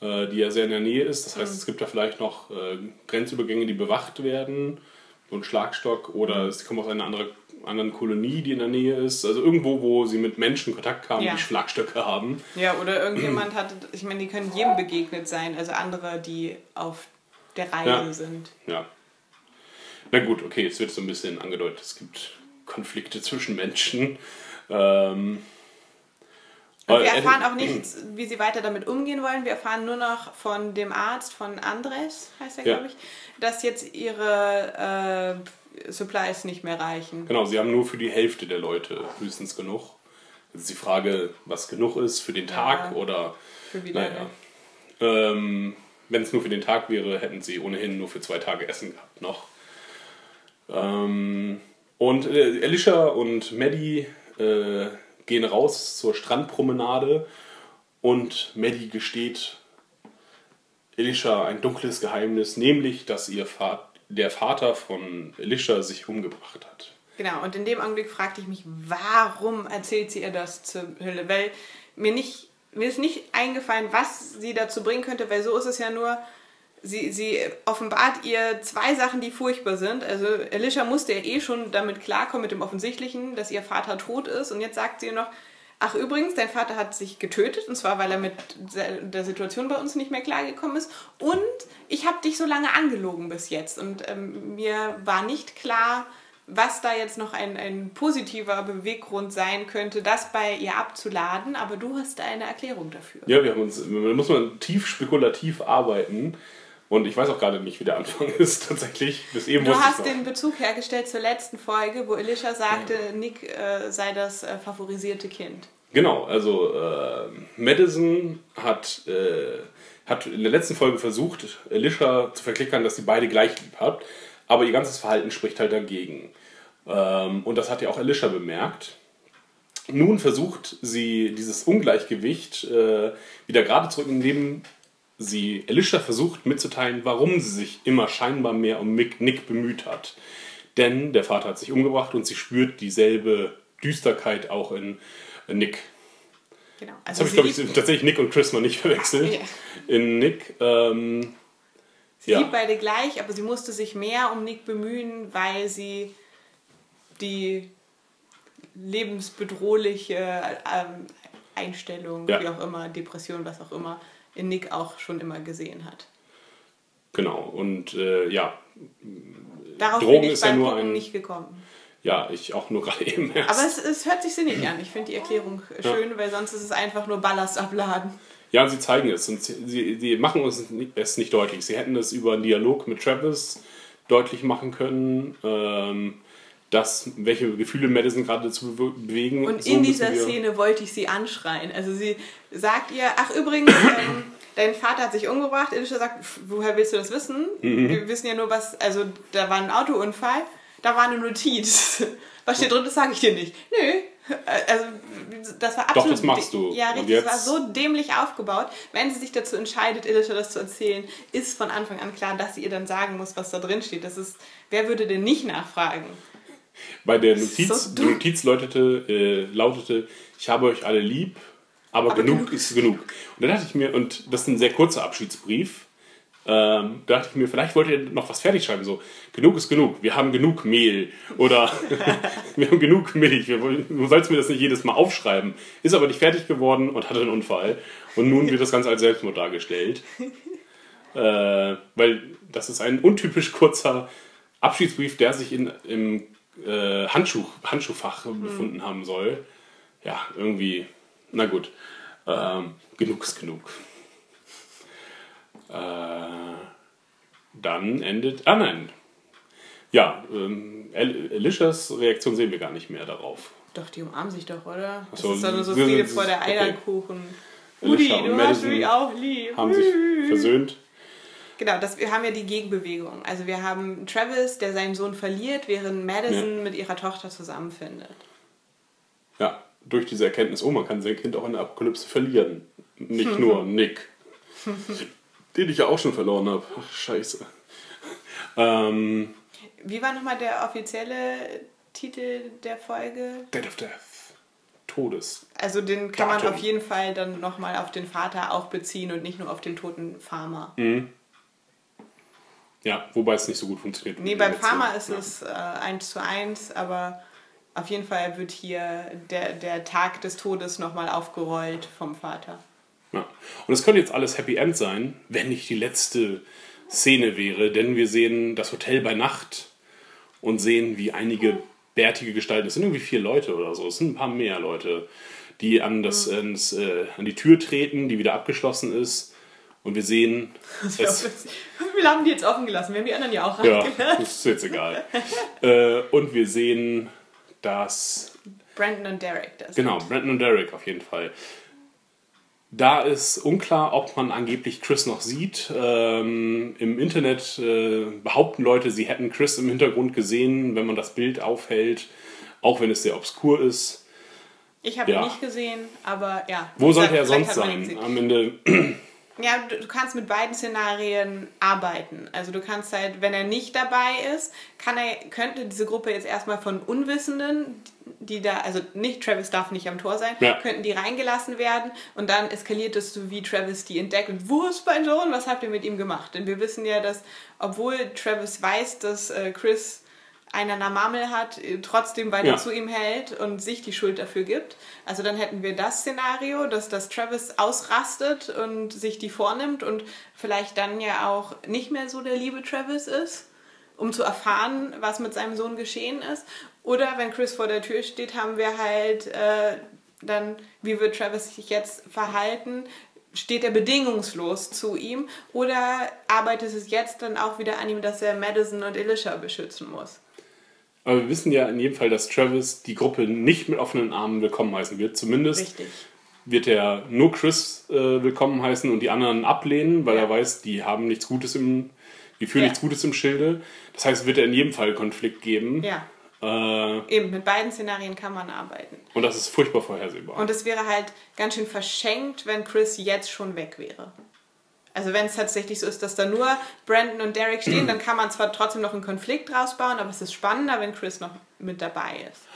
äh, die ja sehr in der Nähe ist. Das heißt, es gibt da vielleicht noch äh, Grenzübergänge, die bewacht werden, so ein Schlagstock, oder sie kommen aus einer andere, anderen Kolonie, die in der Nähe ist. Also irgendwo, wo sie mit Menschen Kontakt kamen, Ja. die Schlagstöcke haben. Ja, oder [clears throat] irgendjemand hat, ich meine, die können jedem begegnet sein, also andere, die auf der Reise Ja. sind. Ja. Na gut, okay, jetzt wird so ein bisschen angedeutet, es gibt Konflikte zwischen Menschen. Ähm, Und wir äh, erfahren auch nicht, wie sie weiter damit umgehen wollen. Wir erfahren nur noch von dem Arzt, von Andres, heißt er, Ja. glaube ich, dass jetzt ihre äh, Supplies nicht mehr reichen. Genau, sie haben nur für die Hälfte der Leute höchstens genug. Jetzt ist die Frage, was genug ist für den Tag oder. Für wie Naja. lange? Ähm, Wenn es nur für den Tag wäre, hätten sie ohnehin nur für zwei Tage Essen gehabt noch. Ähm, und äh, Alicia und Maddie äh, gehen raus zur Strandpromenade und Maddie gesteht Alicia ein dunkles Geheimnis, nämlich, dass ihr Vater, der Vater von Alicia sich umgebracht hat. Genau, und in dem Augenblick fragte ich mich, warum erzählt sie ihr das zur Hölle? Weil mir nicht, mir ist nicht eingefallen, was sie dazu bringen könnte, weil so ist es ja nur, sie, sie offenbart ihr zwei Sachen, die furchtbar sind. Also Alicia musste ja eh schon damit klarkommen, mit dem Offensichtlichen, dass ihr Vater tot ist. Und jetzt sagt sie noch, ach übrigens, dein Vater hat sich getötet, und zwar, weil er mit der Situation bei uns nicht mehr klargekommen ist. Und ich habe dich so lange angelogen bis jetzt. Und ähm, mir war nicht klar, was da jetzt noch ein, ein positiver Beweggrund sein könnte, das bei ihr abzuladen, aber du hast eine Erklärung dafür. Ja, wir haben uns, da muss man tief spekulativ arbeiten. Und ich weiß auch gerade nicht, wie der Anfang [laughs] ist tatsächlich. Bis eben Du hast den Bezug hergestellt zur letzten Folge, wo Alicia sagte, Nick äh, sei das äh, favorisierte Kind. Genau, also äh, Madison hat, äh, hat in der letzten Folge versucht, Alicia zu verklickern, dass sie beide gleich lieb hat, aber ihr ganzes Verhalten spricht halt dagegen. Ähm, und das hat ja auch Alicia bemerkt. Nun versucht sie dieses Ungleichgewicht äh, wieder gerade zurück, indem sie Alicia versucht mitzuteilen, warum sie sich immer scheinbar mehr um Mick, Nick bemüht hat. Denn der Vater hat sich umgebracht und sie spürt dieselbe Düsterkeit auch in Nick. Genau. Also habe ich, glaube ich, tatsächlich Nick und Chris mal nicht [laughs] verwechselt. Ja. In Nick, ähm, sie ja. liebt beide gleich, aber sie musste sich mehr um Nick bemühen, weil sie die lebensbedrohliche ähm, Einstellung, Ja. wie auch immer, Depression, was auch immer, in Nick auch schon immer gesehen hat. genau. Und äh, ja, Darauf Drogen bin ich ist ja beim nur Gucken ein- nicht gekommen. ja, ich auch nur [laughs] gerade eben erst. Aber es, es hört sich sinnig an. Ich finde die Erklärung schön, weil sonst ist es einfach nur Ballast abladen. Ja, und sie zeigen es und sie, sie, machen uns es nicht deutlich. Sie hätten es über einen Dialog mit Travis deutlich machen können, ähm, dass, welche Gefühle Madison gerade dazu bewe- bewegen. Und So in dieser Szene wollte ich sie anschreien. Also sie sagt ihr, ach übrigens, [coughs] ähm, dein Vater hat sich umgebracht. Alicia sagt, "Pf, woher willst du das wissen? Mhm. Wir wissen ja nur, was, also da war ein Autounfall, da war eine Notiz. [laughs] Was steht drin, das sage ich dir nicht. Nö. Also, das war absolut. das machst du. Ja, richtig. Es war jetzt- so dämlich aufgebaut. Wenn sie sich dazu entscheidet, Alicia das zu erzählen, ist von Anfang an klar, dass sie ihr dann sagen muss, was da drin steht. Das ist, wer würde denn nicht nachfragen? Bei der Notiz, so die. Notiz lautete, äh, lautete, ich habe euch alle lieb, aber, Aber genug, genug ist genug. Und dann dachte ich mir, und das ist ein sehr kurzer Abschiedsbrief, Ähm, da dachte ich mir, vielleicht wollt ihr noch was fertig schreiben. So, genug ist genug. Wir haben genug Mehl. Oder [laughs] wir haben genug Milch. Wir du sollst mir das nicht jedes Mal aufschreiben. Ist aber nicht fertig geworden und hatte einen Unfall. Und nun wird das Ganze als Selbstmord dargestellt. Äh, weil das ist ein untypisch kurzer Abschiedsbrief, der sich in, im äh, Handschuh, Handschuhfach befunden haben soll. Ja, irgendwie, na gut. Ähm, genug ist genug. Äh, dann endet. Ah nein. Ja, ähm, El- Alicias Reaktion sehen wir gar nicht mehr darauf. Doch, die umarmen sich doch, oder? Das so, ist dann nur so Friede vor der okay. Eierkuchen. Alicia Udi, du hast Madison mich auch lieb. Haben sich versöhnt. Genau, das, wir haben ja die Gegenbewegung. Also wir haben Travis, der seinen Sohn verliert, während Madison mit ihrer Tochter zusammenfindet. Ja, durch diese Erkenntnis, oh, man kann sein Kind auch in der Apokalypse verlieren. Nicht [laughs] nur Nick. [laughs] Den ich ja auch schon verloren habe. Ach, scheiße. Ähm, Wie war nochmal der offizielle Titel der Folge? Dead of Death. Todes. Also den kann man Datum. auf jeden Fall dann nochmal auf den Vater auch beziehen und nicht nur auf den toten Farmer. Ja, wobei es nicht so gut funktioniert. Nee, beim. Farmer ist ja. es äh, 1 zu 1, aber auf jeden Fall wird hier der, der Tag des Todes nochmal aufgerollt vom Vater. Ja. Und es könnte jetzt alles Happy End sein, wenn nicht die letzte Szene wäre, denn wir sehen das Hotel bei Nacht und sehen, wie einige bärtige Gestalten, es sind irgendwie vier Leute oder so, es sind ein paar mehr Leute, die an, das, ans, äh, an die Tür treten, die wieder abgeschlossen ist. Und wir sehen, [laughs] es, Wir haben die jetzt offen gelassen, wir haben die anderen ja auch ja, ist jetzt egal. äh, und wir sehen, dass Brandon und Derek das. Genau, Brandon und Derek auf jeden Fall. Da ist unklar, ob man angeblich Chris noch sieht. Ähm, Im Internet äh, behaupten Leute, sie hätten Chris im Hintergrund gesehen, wenn man das Bild aufhält, auch wenn es sehr obskur ist. Ich habe Ja. ihn nicht gesehen, aber ja. Wo sollte er sonst sein? Am Ende, Ja, du, du kannst mit beiden Szenarien arbeiten. Also du kannst halt, wenn er nicht dabei ist, kann er, könnte diese Gruppe jetzt erstmal von Unwissenden, die da, also nicht Travis darf nicht am Tor sein, Ja. könnten die reingelassen werden und dann eskaliert es so, wie Travis die entdeckt und wo ist mein Sohn, was habt ihr mit ihm gemacht? Denn wir wissen ja, dass, obwohl Travis weiß, dass äh, Chris einen an der Marmel hat, äh, trotzdem weiter Ja. zu ihm hält und sich die Schuld dafür gibt. Also dann hätten wir das Szenario, dass, dass Travis ausrastet und sich die vornimmt und vielleicht dann ja auch nicht mehr so der liebe Travis ist, um zu erfahren, was mit seinem Sohn geschehen ist. Oder wenn Chris vor der Tür steht, haben wir halt äh, dann, wie wird Travis sich jetzt verhalten? Steht er bedingungslos zu ihm oder arbeitet es jetzt dann auch wieder an ihm, dass er Madison und Elisha beschützen muss? Aber wir wissen ja in jedem Fall, dass Travis die Gruppe nicht mit offenen Armen willkommen heißen wird. Zumindest Richtig. wird er nur Chris äh, willkommen heißen und die anderen ablehnen, weil Ja. er weiß, die haben nichts Gutes im, die führen Ja. nichts Gutes im Schilde. Das heißt, wird er in jedem Fall Konflikt geben. Ja, Äh, eben, mit beiden Szenarien kann man arbeiten. und das ist furchtbar vorhersehbar. Und es wäre halt ganz schön verschenkt, wenn Chris jetzt schon weg wäre. Also wenn es tatsächlich so ist, dass da nur Brandon und Derek stehen, dann kann man zwar trotzdem noch einen Konflikt draus bauen, aber es ist spannender, wenn Chris noch mit dabei ist.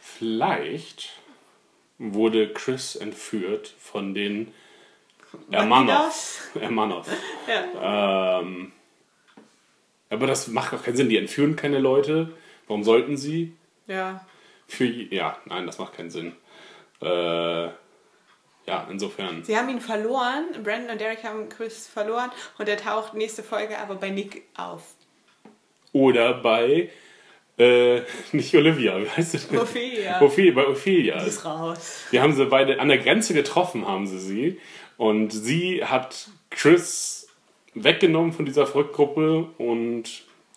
Vielleicht wurde Chris entführt von den Ermanov. Bandidos? Ermanov. Ja. Ähm, aber das macht auch keinen Sinn. Die entführen keine Leute. Warum sollten sie? ja. Für, ja, nein, das macht keinen Sinn. Äh, ja, insofern. Sie haben ihn verloren, Brandon und Derek haben Chris verloren und er taucht nächste Folge aber bei Nick auf. Oder bei, äh, [laughs] nicht Olivia, wie heißt sie denn? Ophelia. Ophelia, bei Ophelia. Die ist raus. Wir haben sie beide an der Grenze getroffen, haben sie sie. Und sie hat Chris weggenommen von dieser Rückgruppe und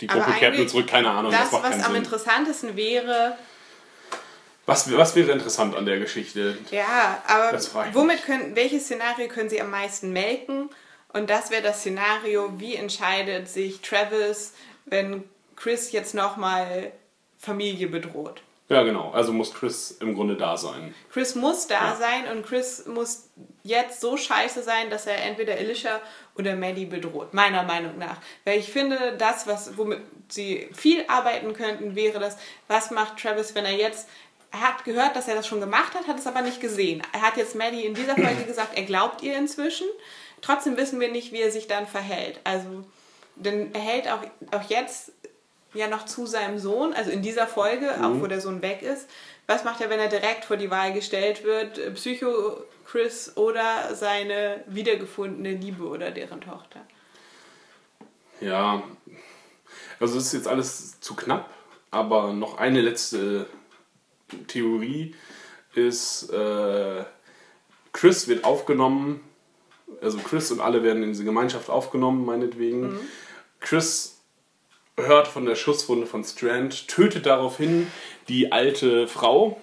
die Gruppe kehrt nur zurück. Keine Ahnung, das, Das, was am Sinn. interessantesten wäre, Was, was wäre interessant an der Geschichte? Ja, aber womit können, welches Szenario können Sie am meisten melken? Und das wäre das Szenario, wie entscheidet sich Travis, wenn Chris jetzt nochmal Familie bedroht? Ja, genau. Also muss Chris im Grunde da sein. Chris muss da Ja. sein und Chris muss jetzt so scheiße sein, dass er entweder Elisha oder Maddie bedroht, meiner Meinung nach. Weil ich finde, das, was, womit sie viel arbeiten könnten, wäre das, was macht Travis, wenn er jetzt, er hat gehört, dass er das schon gemacht hat, hat es aber nicht gesehen. Er hat jetzt Maddie in dieser Folge [clears throat] gesagt, er glaubt ihr inzwischen. trotzdem wissen wir nicht, wie er sich dann verhält. Also, denn er hält auch, auch jetzt ja noch zu seinem Sohn, also in dieser Folge, auch wo der Sohn weg ist. Was macht er, wenn er direkt vor die Wahl gestellt wird? Psycho Chris oder seine wiedergefundene Liebe oder deren Tochter? Ja, also es ist jetzt alles zu knapp, aber noch eine letzte Theorie ist, äh, Chris wird aufgenommen, also Chris und alle werden in diese Gemeinschaft aufgenommen, meinetwegen. Chris hört von der Schusswunde von Strand, tötet daraufhin die alte Frau,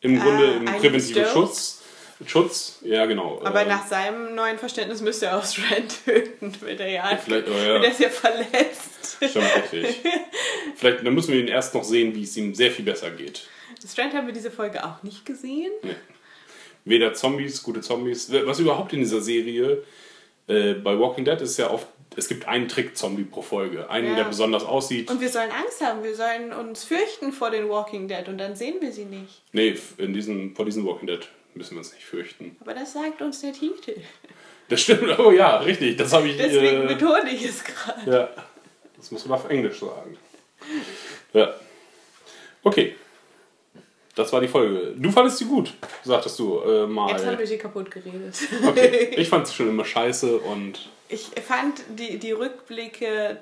im Grunde im Eileen präventiven. Schutz. Schutz, ja genau. Aber äh, nach seinem neuen Verständnis müsste er auch Strand [laughs] töten, will er ja. vielleicht, oh ja. Und er ist ja verletzt. Stimmt, richtig. [laughs] Vielleicht, dann müssen wir ihn erst noch sehen, wie es ihm sehr viel besser geht. Strand haben wir diese Folge auch nicht gesehen. Weder Zombies, gute Zombies. Was überhaupt in dieser Serie äh, bei Walking Dead ist ja oft, es gibt einen Trick-Zombie pro Folge. Einen, Ja. der besonders aussieht. Und wir sollen Angst haben, wir sollen uns fürchten vor den Walking Dead und dann sehen wir sie nicht. Nee, in diesen, vor diesen Walking Dead müssen wir uns nicht fürchten. Aber das sagt uns der Titel. Das stimmt, oh ja, richtig. Das habe ich. Deswegen äh, betone ich es gerade. Ja, das muss man auf Englisch sagen. Ja. Okay. Das war die Folge. Du fandest sie gut, sagtest du äh, mal. Jetzt haben wir sie kaputt geredet. Okay. [laughs] Ich fand sie schon immer scheiße und Ich fand die, die Rückblicke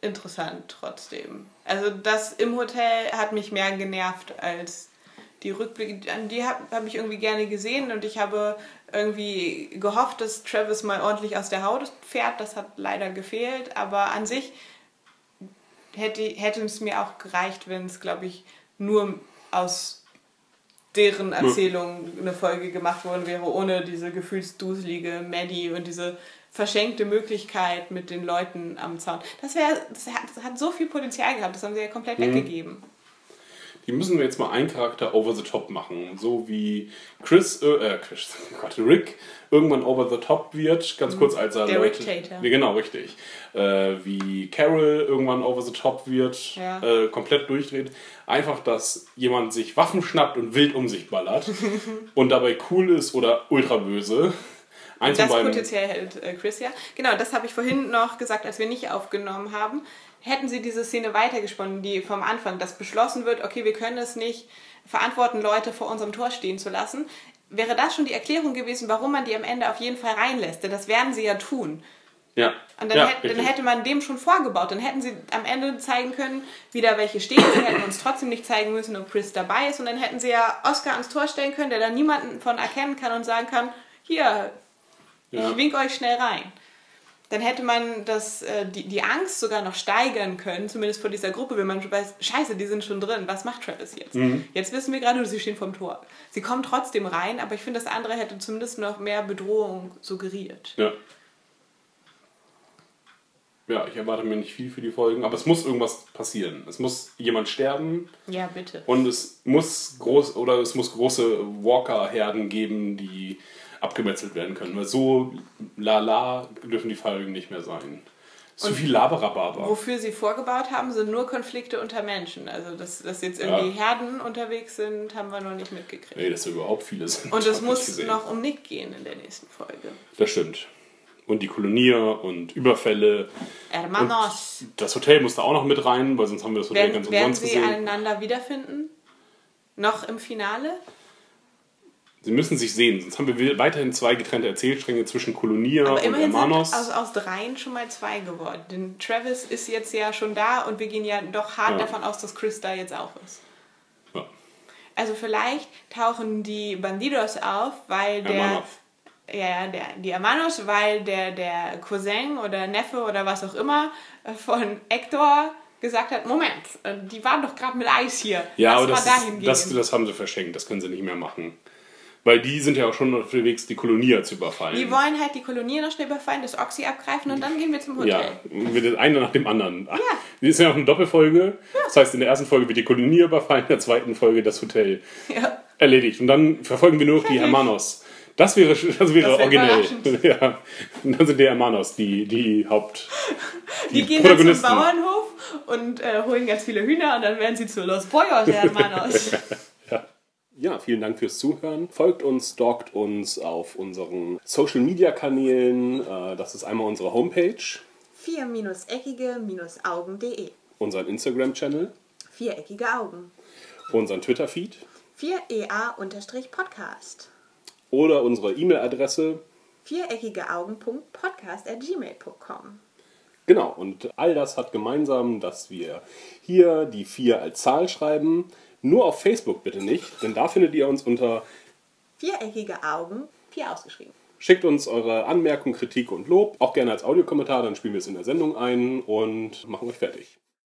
interessant trotzdem. Also das im Hotel hat mich mehr genervt als die Rückblicke. An die habe hab ich irgendwie gerne gesehen und ich habe irgendwie gehofft, dass Travis mal ordentlich aus der Haut fährt. Das hat leider gefehlt, aber an sich hätte, hätte es mir auch gereicht, wenn es, glaube ich, nur aus deren Erzählung eine Folge gemacht worden wäre, ohne diese gefühlsduselige Maddie und diese verschenkte Möglichkeit mit den Leuten am Zaun. Das, wär, das, hat, das hat so viel Potenzial gehabt, das haben sie ja komplett weggegeben. Die müssen wir jetzt mal einen Charakter over the top machen. So wie Chris, äh, äh Chris, [laughs] oh Gott, Rick irgendwann over the top wird, ganz kurz als er Der Leute, Rick Tater. Nee, genau, richtig. Äh, wie Carol irgendwann over the top wird, Ja. äh, komplett durchdreht. Einfach, dass jemand sich Waffen schnappt und wild um sich ballert [laughs] und dabei cool ist oder ultra böse. Eins Das. Potenzial hält äh, Chris ja. Genau, das habe ich vorhin noch gesagt, als wir nicht aufgenommen haben. Hätten sie diese Szene weitergesponnen, die vom Anfang, dass beschlossen wird, okay, wir können es nicht verantworten, Leute vor unserem Tor stehen zu lassen, wäre das schon die Erklärung gewesen, warum man die am Ende auf jeden Fall reinlässt. Denn das werden sie ja tun. Ja. Und dann, ja, hätte, dann hätte man dem schon vorgebaut. Dann hätten sie am Ende zeigen können, wie da welche stehen. Sie hätten uns trotzdem nicht zeigen müssen, ob Chris dabei ist. Und dann hätten sie ja Oscar ans Tor stellen können, der da niemanden von erkennen kann und sagen kann, hier, Ja. ich wink euch schnell rein. Dann hätte man das, äh, die, die Angst sogar noch steigern können, zumindest vor dieser Gruppe, wenn man schon weiß, scheiße, die sind schon drin, was macht Travis jetzt? Mhm. Jetzt wissen wir gerade, sie stehen vorm Tor. Sie kommen trotzdem rein, aber ich finde, das andere hätte zumindest noch mehr Bedrohung suggeriert. Ja. Ja, ich erwarte mir nicht viel für die Folgen, aber es muss irgendwas passieren. Es muss jemand sterben Ja, bitte. und es muss groß oder es muss große Walker-Herden geben, die abgemetzelt werden können. Weil so lala dürfen die Folgen nicht mehr sein. Zu viel Laberababer. Wofür sie vorgebaut haben, sind nur Konflikte unter Menschen. Also, dass, dass jetzt irgendwie Herden unterwegs sind, haben wir noch nicht mitgekriegt. Nee, dass da überhaupt viele sind. Und es muss noch um Nick gehen in der nächsten Folge. Das stimmt. Und die Kolonier und Überfälle. Hermanos. Das Hotel muss da auch noch mit rein, weil sonst haben wir das Hotel Werden, ganz werden umsonst sie gesehen. einander wiederfinden? Noch im Finale? Sie müssen sich sehen, sonst haben wir weiterhin zwei getrennte Erzählstränge zwischen Kolonia Aber und Hermanos. sind aus, aus dreien schon mal zwei geworden. Denn Travis ist jetzt ja schon da und wir gehen ja doch hart Ja. davon aus, dass Chris da jetzt auch ist. Ja. Also vielleicht tauchen die Bandidos auf, weil der... Hermanos. Ja, der, die Hermanos, weil der, der Cousin oder Neffe oder was auch immer äh, von Hector gesagt hat, Moment, äh, die waren doch gerade mit Eis hier. Ja, Lass aber das, ist, das, das haben sie verschenkt, das können sie nicht mehr machen. Weil die sind ja auch schon unterwegs, die Kolonia zu überfallen. die wollen halt die Kolonie noch schnell überfallen, das Oxy abgreifen und dann gehen wir zum Hotel. ja, wird das eine nach dem anderen. Ja. Die ist ja auch eine Doppelfolge. Das heißt, in der ersten Folge wird die Kolonie überfallen, in der zweiten Folge das Hotel. Ja. Erledigt. Und dann verfolgen wir nur noch die. Hermanos. Das wäre, das wäre Das wäre originell. [laughs] Ja. Und dann sind die Hermanos die, die Haupt. Die, gehen dann zum. Bauernhof und äh, holen ganz viele Hühner und dann werden sie zu Los Pollos Hermanos. [laughs] Ja, vielen Dank fürs Zuhören. Folgt uns, stalkt uns auf unseren Social Media Kanälen. Äh, Das ist einmal unsere Homepage, vier-eckige-augen.de unseren Instagram-Channel, Viereckige Augen. unseren Twitter-Feed 4EA-Podcast. oder unsere E-Mail-Adresse. viereckigeaugen.podcast.gmail.com Genau, und all das hat gemeinsam, dass wir hier die 4 als Zahl schreiben. Nur auf Facebook bitte nicht, denn da findet ihr uns unter Viereckige Augen, vier ausgeschrieben. Schickt uns eure Anmerkungen, Kritik und Lob, auch gerne als Audiokommentar, dann spielen wir es in der Sendung ein und machen euch fertig.